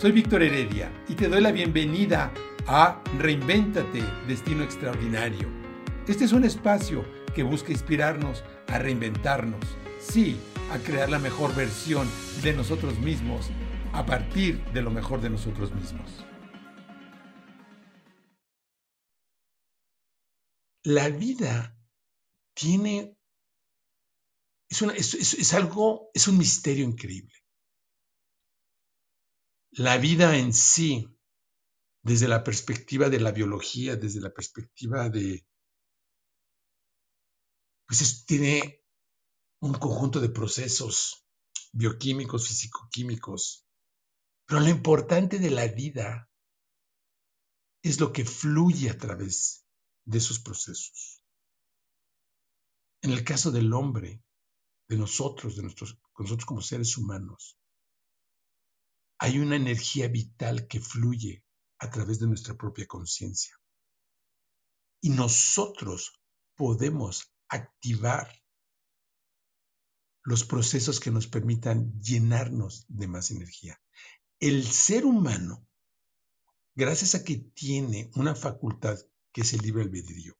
Soy Víctor Heredia y te doy la bienvenida a Reinvéntate, Destino Extraordinario. Este es un espacio que busca inspirarnos a reinventarnos, sí, a crear la mejor versión de nosotros mismos a partir de lo mejor de nosotros mismos. La vida tiene, es, es algo, es un misterio increíble la vida en sí, desde la perspectiva de la biología, desde la perspectiva de, pues tiene un conjunto de procesos bioquímicos, físico-químicos, pero lo importante de la vida es lo que fluye a través de esos procesos. En el caso del hombre, de nosotros, de nosotros, nosotros como seres humanos, hay una energía vital que fluye a través de nuestra propia conciencia. Y nosotros podemos activar los procesos que nos permitan llenarnos de más energía. El ser humano, gracias a que tiene una facultad que es el libre albedrío,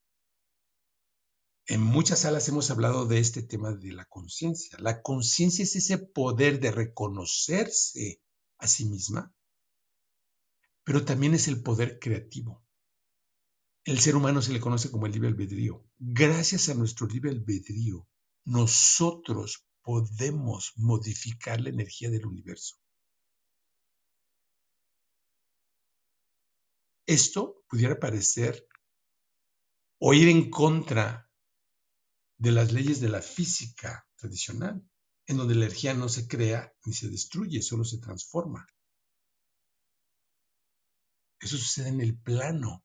en muchas salas hemos hablado de este tema de la conciencia. La conciencia es ese poder de reconocerse a sí misma, pero también es el poder creativo. El ser humano se le conoce como el libre albedrío. Gracias a nuestro libre albedrío, nosotros podemos modificar la energía del universo. Esto pudiera parecer o ir en contra de las leyes de la física tradicional, en donde la energía no se crea ni se destruye, solo se transforma. Eso sucede en el plano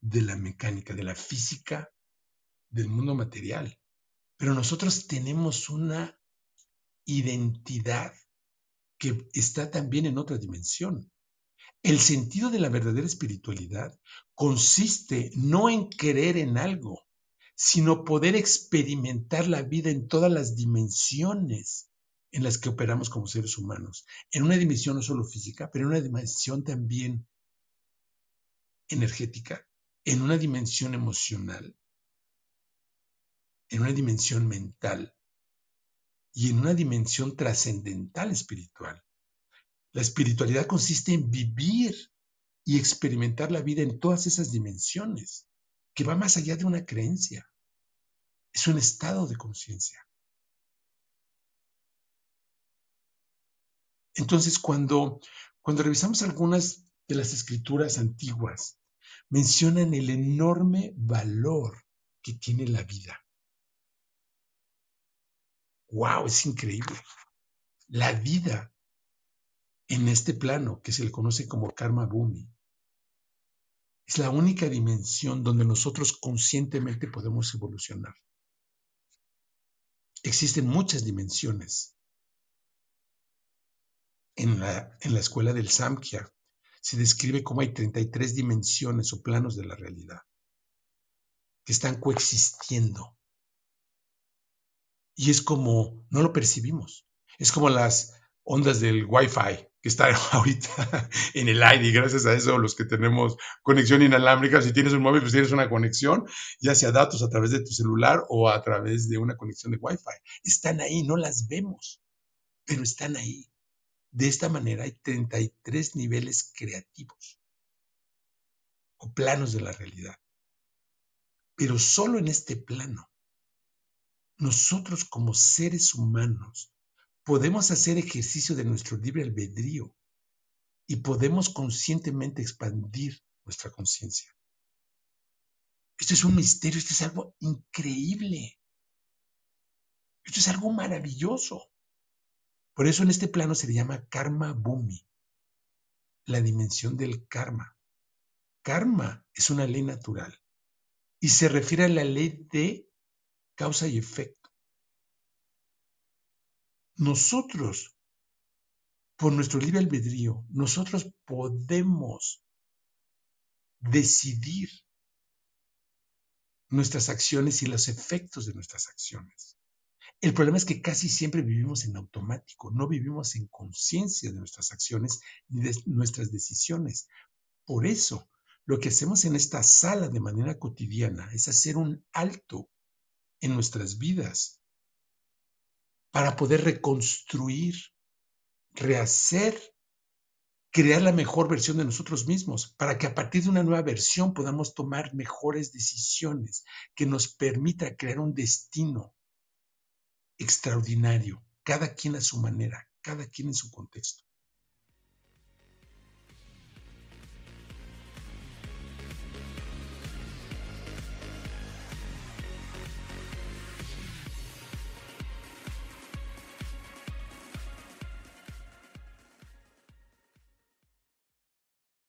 de la mecánica, de la física, del mundo material. Pero nosotros tenemos una identidad que está también en otra dimensión. El sentido de la verdadera espiritualidad consiste no en creer en algo, sino poder experimentar la vida en todas las dimensiones en las que operamos como seres humanos. En una dimensión no solo física, pero en una dimensión también energética, en una dimensión emocional, en una dimensión mental y en una dimensión trascendental espiritual. La espiritualidad consiste en vivir y experimentar la vida en todas esas dimensiones que va más allá de una creencia. Es un estado de conciencia. Entonces, cuando, cuando revisamos algunas de las escrituras antiguas, mencionan el enorme valor que tiene la vida. ¡Wow! Es increíble. La vida en este plano que se le conoce como karma bhumi es la única dimensión donde nosotros conscientemente podemos evolucionar. Existen muchas dimensiones. En la, en la escuela del Samkhya se describe cómo hay 33 dimensiones o planos de la realidad que están coexistiendo. Y es como, no lo percibimos. Es como las ondas del Wi-Fi que está ahorita en el aire y gracias a eso los que tenemos conexión inalámbrica, si tienes un móvil, pues tienes una conexión, ya sea datos a través de tu celular o a través de una conexión de Wi-Fi. Están ahí, no las vemos, pero están ahí. De esta manera hay 33 niveles creativos o planos de la realidad. Pero solo en este plano, nosotros como seres humanos podemos hacer ejercicio de nuestro libre albedrío y podemos conscientemente expandir nuestra conciencia. Esto es un misterio, esto es algo increíble. Esto es algo maravilloso. Por eso en este plano se le llama karma bhumi, la dimensión del karma. Karma es una ley natural y se refiere a la ley de causa y efecto. Nosotros, por nuestro libre albedrío, nosotros podemos decidir nuestras acciones y los efectos de nuestras acciones. El problema es que casi siempre vivimos en automático, no vivimos en conciencia de nuestras acciones ni de nuestras decisiones. Por eso, lo que hacemos en esta sala de manera cotidiana es hacer un alto en nuestras vidas para poder reconstruir, rehacer, crear la mejor versión de nosotros mismos, para que a partir de una nueva versión podamos tomar mejores decisiones que nos permita crear un destino extraordinario, cada quien a su manera, cada quien en su contexto.